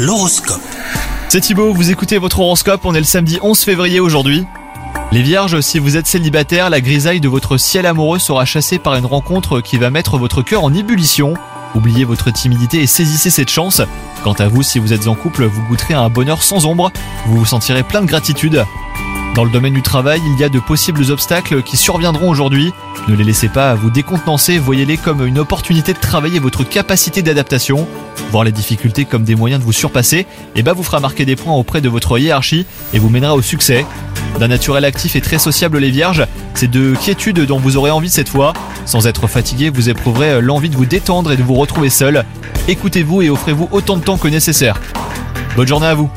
L'horoscope. C'est Thibaut, vous écoutez votre horoscope, on est le samedi 11 février aujourd'hui. Les vierges, si vous êtes célibataire, la grisaille de votre ciel amoureux sera chassée par une rencontre qui va mettre votre cœur en ébullition. Oubliez votre timidité et saisissez cette chance. Quant à vous, si vous êtes en couple, vous goûterez à un bonheur sans ombre, vous vous sentirez plein de gratitude. Dans le domaine du travail, il y a de possibles obstacles qui surviendront aujourd'hui. Ne les laissez pas vous décontenancer, voyez-les comme une opportunité de travailler votre capacité d'adaptation. Voir les difficultés comme des moyens de vous surpasser, et bah vous fera marquer des points auprès de votre hiérarchie et vous mènera au succès. D'un naturel actif et très sociable les vierges, c'est de quiétude dont vous aurez envie cette fois. Sans être fatigué, vous éprouverez l'envie de vous détendre et de vous retrouver seul. Écoutez-vous et offrez-vous autant de temps que nécessaire. Bonne journée à vous